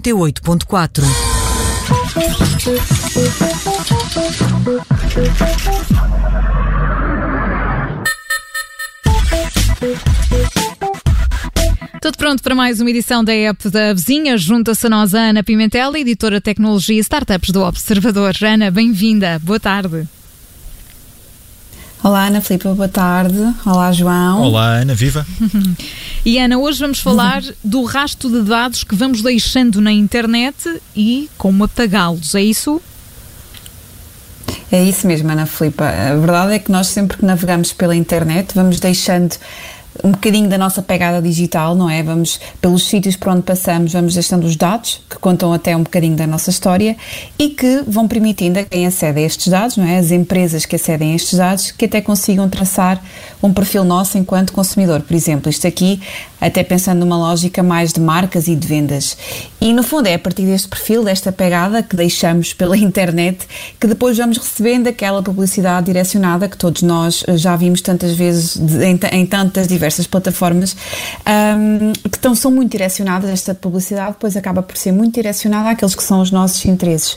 88.4 Tudo pronto para mais uma edição da app da Vizinha. Junta-se a nós a Ana Pimentel, editora de Tecnologia e Startups do Observador. Ana, bem-vinda. Boa tarde. Olá, Ana Filipe, boa tarde. Olá, João. Olá, Ana, viva. e Ana, hoje vamos falar do rastro de dados que vamos deixando na internet e como apagá-los, é isso? É isso mesmo, Ana Filipa. A verdade é que nós sempre que navegamos pela internet vamos deixando um bocadinho da nossa pegada digital, não é? Vamos pelos sítios por onde passamos, vamos deixando os dados que contam até um bocadinho da nossa história e que vão permitindo a quem acede a estes dados, não é? As empresas que acedem a estes dados que até consigam traçar um perfil nosso enquanto consumidor. Por exemplo, isto aqui, até pensando numa lógica mais de marcas e de vendas. E no fundo é a partir deste perfil, desta pegada que deixamos pela internet, que depois vamos recebendo aquela publicidade direcionada que todos nós já vimos tantas vezes em, em tantas diversas plataformas, um, que estão, são muito direcionadas, esta publicidade depois acaba por ser muito direcionada àqueles que são os nossos interesses.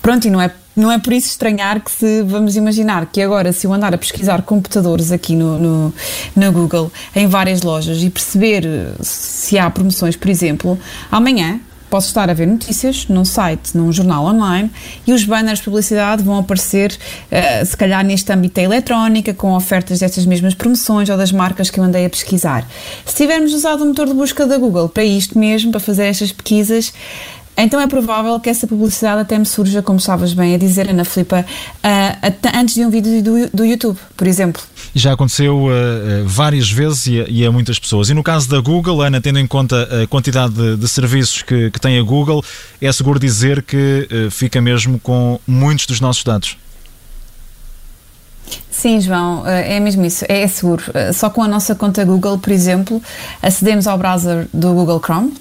Pronto, e não é não é por isso estranhar que se vamos imaginar que agora se eu andar a pesquisar computadores aqui no, no, no Google em várias lojas e perceber se há promoções, por exemplo, amanhã posso estar a ver notícias num site, num jornal online e os banners de publicidade vão aparecer, uh, se calhar neste âmbito da eletrónica, com ofertas destas mesmas promoções ou das marcas que eu andei a pesquisar. Se tivermos usado o motor de busca da Google para isto mesmo, para fazer estas pesquisas, então é provável que essa publicidade até me surja, como estavas bem a dizer, Ana Filipa, uh, antes de um vídeo do, do YouTube, por exemplo. Já aconteceu uh, várias vezes e a, e a, muitas pessoas. E no caso da Google, Ana, tendo em conta a quantidade de, de serviços que, que, tem a Google, é seguro dizer que uh, fica mesmo com muitos dos nossos dados. Sim, João, é mesmo isso, é seguro. Só com a nossa conta Google, por exemplo, acedemos ao browser do Google Chrome,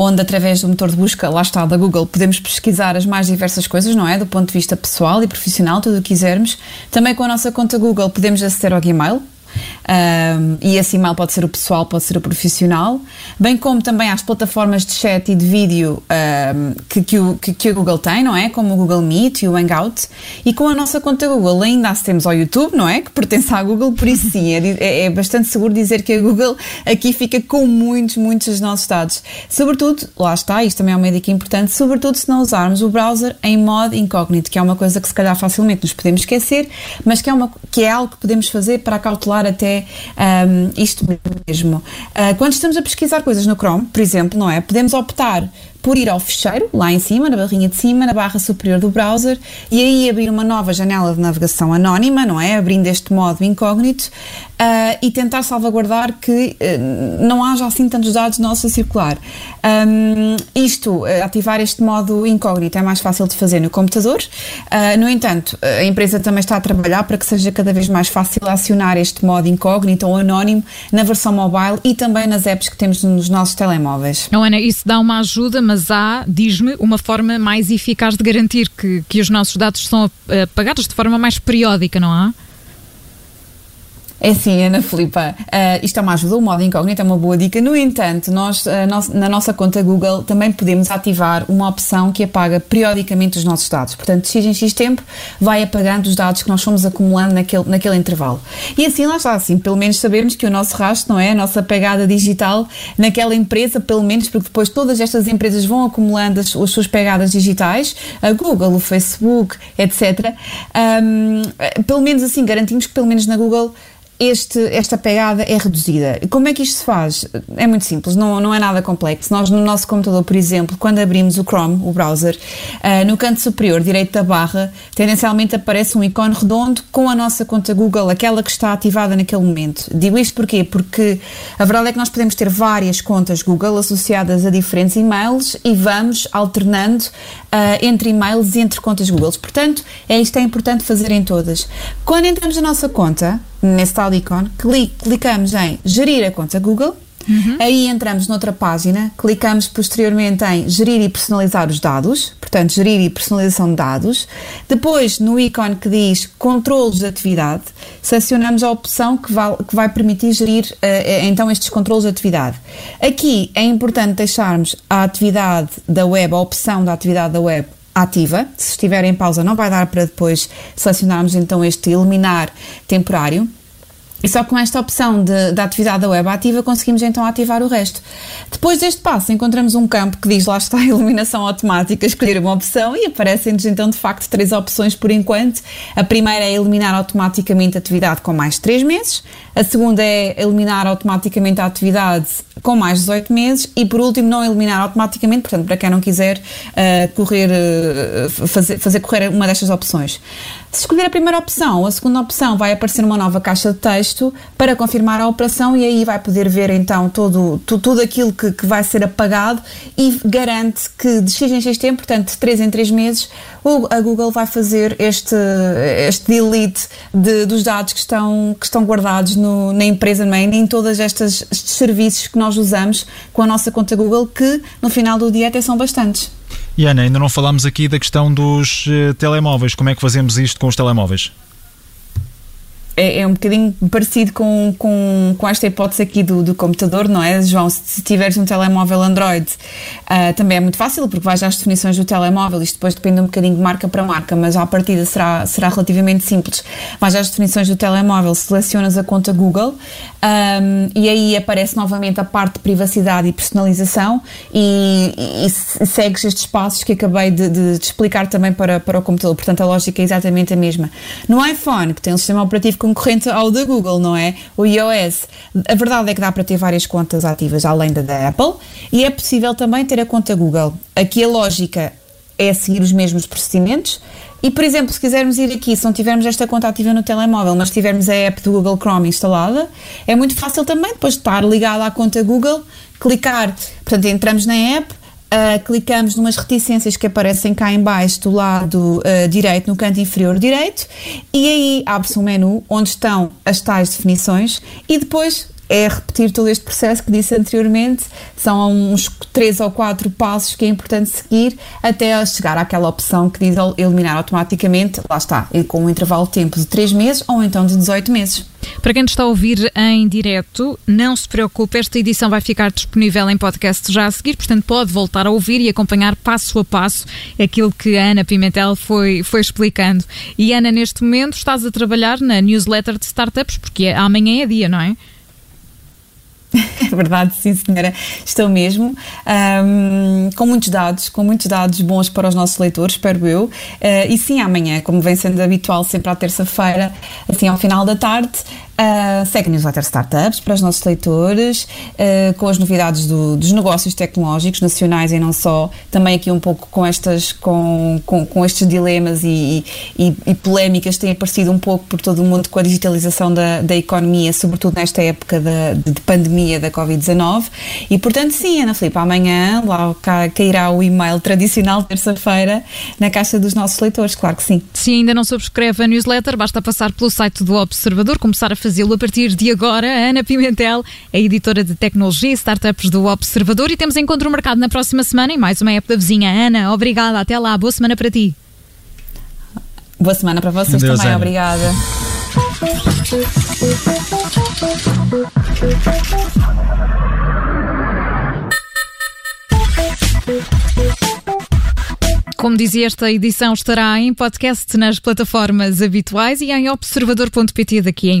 onde através do motor de busca, lá está, da Google, podemos pesquisar as mais diversas coisas, não é? Do ponto de vista pessoal e profissional, tudo o que quisermos. Também com a nossa conta Google podemos aceder ao Gmail, e esse e-mail pode ser o pessoal, pode ser o profissional, bem como também às plataformas de chat e de vídeo que, que, o, que, que, a Google tem, não é? Como o Google Meet e o Hangout. E com a nossa conta Google ainda acedemos ao YouTube, não é? Que pertence à Google, por isso sim, é, é, é bastante seguro dizer que a Google aqui fica com muitos, muitos dos nossos dados. Sobretudo, lá está, isto também é uma dica importante, sobretudo se não usarmos o browser em modo incógnito, que é uma coisa que se calhar facilmente nos podemos esquecer, mas que é, uma, que é algo que podemos fazer para cautelar até um, isto mesmo. Uh, quando estamos a pesquisar coisas no Chrome, por exemplo, não é? Podemos optar por ir ao fecheiro, lá em cima, na barrinha de cima, na barra superior do browser, e aí abrir uma nova janela de navegação anónima, não é? Abrindo este modo incógnito uh, e tentar salvaguardar que uh, não haja assim tantos dados nossos a circular. Um, isto, uh, ativar este modo incógnito é mais fácil de fazer no computador, no entanto, a empresa também está a trabalhar para que seja cada vez mais fácil acionar este modo incógnito ou anónimo na versão mobile e também nas apps que temos nos nossos telemóveis. Não, Ana, isso dá uma ajuda, mas há, diz-me, uma forma mais eficaz de garantir que, que os nossos dados são apagados de forma mais periódica, não há? É sim, Ana Filipa, uh, isto é uma ajuda, o modo incógnito é uma boa dica. No entanto, nós, uh, na nossa conta Google também podemos ativar uma opção que apaga periodicamente os nossos dados. Portanto, de X em X tempo vai apagando os dados que nós fomos acumulando naquele, naquele intervalo. E assim lá está, assim, pelo menos sabermos que o nosso rastro, não é? A nossa pegada digital naquela empresa, pelo menos, porque depois todas estas empresas vão acumulando as, as suas pegadas digitais, a Google, o Facebook, etc. Um, pelo menos assim, garantimos que pelo menos na Google este, esta pegada é reduzida. Como é que isto se faz? É muito simples, não, não é nada complexo. Nós, no nosso computador, por exemplo, quando abrimos o Chrome, o browser, uh, no canto superior direito da barra, tendencialmente aparece um ícone redondo com a nossa conta Google, aquela que está ativada naquele momento. Digo isto porquê? Porque a verdade é que nós podemos ter várias contas Google associadas a diferentes e-mails e vamos alternando uh, entre e-mails e entre contas Google. Portanto, é isto é importante fazer em todas. Quando entramos na nossa conta, nesse tal ícone, clicamos em gerir a conta Google, uhum. aí entramos noutra página, clicamos posteriormente em gerir e personalizar os dados, portanto, gerir e personalização de dados. Depois, no ícone que diz controlos de atividade, selecionamos a opção que vai, que vai permitir gerir uh, então estes controlos de atividade. Aqui é importante deixarmos a atividade da web, a opção da atividade da web ativa. Se estiver em pausa, não vai dar para depois selecionarmos então este eliminar temporário. E só com esta opção de, da atividade da web ativa conseguimos então ativar o resto. Depois deste passo encontramos um campo que diz lá está a iluminação automática, escolher uma opção e aparecem-nos então de facto três opções por enquanto. A primeira é eliminar automaticamente a atividade com mais 3 meses, a segunda é eliminar automaticamente a atividade com mais 18 meses e por último não eliminar automaticamente, portanto para quem não quiser uh, correr, uh, fazer, fazer correr uma destas opções. Se escolher a primeira opção, a segunda opção vai aparecer uma nova caixa de texto para confirmar a operação e aí vai poder ver então todo, tudo, tudo aquilo que, que vai ser apagado e garante que de X em X tempo, portanto de 3 em 3 meses, a Google vai fazer este, este delete de, dos dados que estão, que estão guardados no, na empresa main, em todas estas estes serviços que nós usamos com a nossa conta Google, que no final do dia até são bastantes. E Ana, ainda não falámos aqui da questão dos uh, telemóveis. Como é que fazemos isto com os telemóveis? É, é, um bocadinho parecido com, com, com esta hipótese aqui do, do computador, não é, João? Se, se tiveres um telemóvel Android, uh, também é muito fácil, porque vais às definições do telemóvel, isto depois depende um bocadinho de marca para marca, mas à partida será, será relativamente simples. Vais às definições do telemóvel, selecionas a conta Google um, e aí aparece novamente a parte de privacidade e personalização e, e, e segues estes passos que acabei de, de, de, explicar também para, para o computador. Portanto, a lógica é exatamente a mesma. No iPhone, que tem um sistema operativo concorrente ao da Google, não é? O iOS. A verdade é que dá para ter várias contas ativas além da da Apple e é possível também ter a conta Google. Aqui a lógica é seguir os mesmos procedimentos. E, por exemplo, se quisermos ir aqui, se não tivermos esta conta ativa no telemóvel, mas tivermos a app do Google Chrome instalada, é muito fácil também depois de estar ligada à conta Google, clicar, portanto, entramos na app, Uh, clicamos numas reticências que aparecem cá em baixo do lado uh, direito, no canto inferior direito, e aí abre-se um menu onde estão as tais definições e depois é repetir todo este processo que disse anteriormente. São uns três ou quatro passos que é importante seguir até chegar àquela opção que diz eliminar automaticamente, lá está, com um intervalo de tempo de 3 meses ou então de 18 meses. Para quem está a ouvir em direto, não se preocupe, esta edição vai ficar disponível em podcast já a seguir, portanto pode voltar a ouvir e acompanhar passo a passo aquilo que a Ana Pimentel foi, foi explicando. E Ana, neste momento estás a trabalhar na newsletter de startups, porque amanhã é dia, não é? É verdade, sim senhora, estou mesmo. Um, com muitos dados, com muitos dados bons para os nossos leitores, espero eu, uh, e sim amanhã, como vem sendo habitual sempre à terça-feira, assim ao final da tarde, Uh, segue a newsletter Startups para os nossos leitores, uh, com as novidades do, dos negócios tecnológicos nacionais e não só, também aqui um pouco com, estas, com, com, com estes dilemas e, e, e, polémicas que têm aparecido um pouco por todo o mundo com a digitalização da, da economia, sobretudo nesta época de, de pandemia da Covid-19. E portanto, sim, Ana Filipe, amanhã lá cairá o e-mail tradicional, terça-feira, na caixa dos nossos leitores, claro que sim. Se ainda não subscreve a newsletter, basta passar pelo site do Observador, começar a fazer fazê-lo a partir de agora. Ana Pimentel, a editora de tecnologia e startups do Observador. E temos encontro marcado na próxima semana em mais uma época da vizinha. Ana, obrigada. Até lá. Boa semana para ti. Boa semana para vocês Deus também. Ana. Obrigada. Como dizia, esta edição estará em podcast nas plataformas habituais e em observador.pt daqui em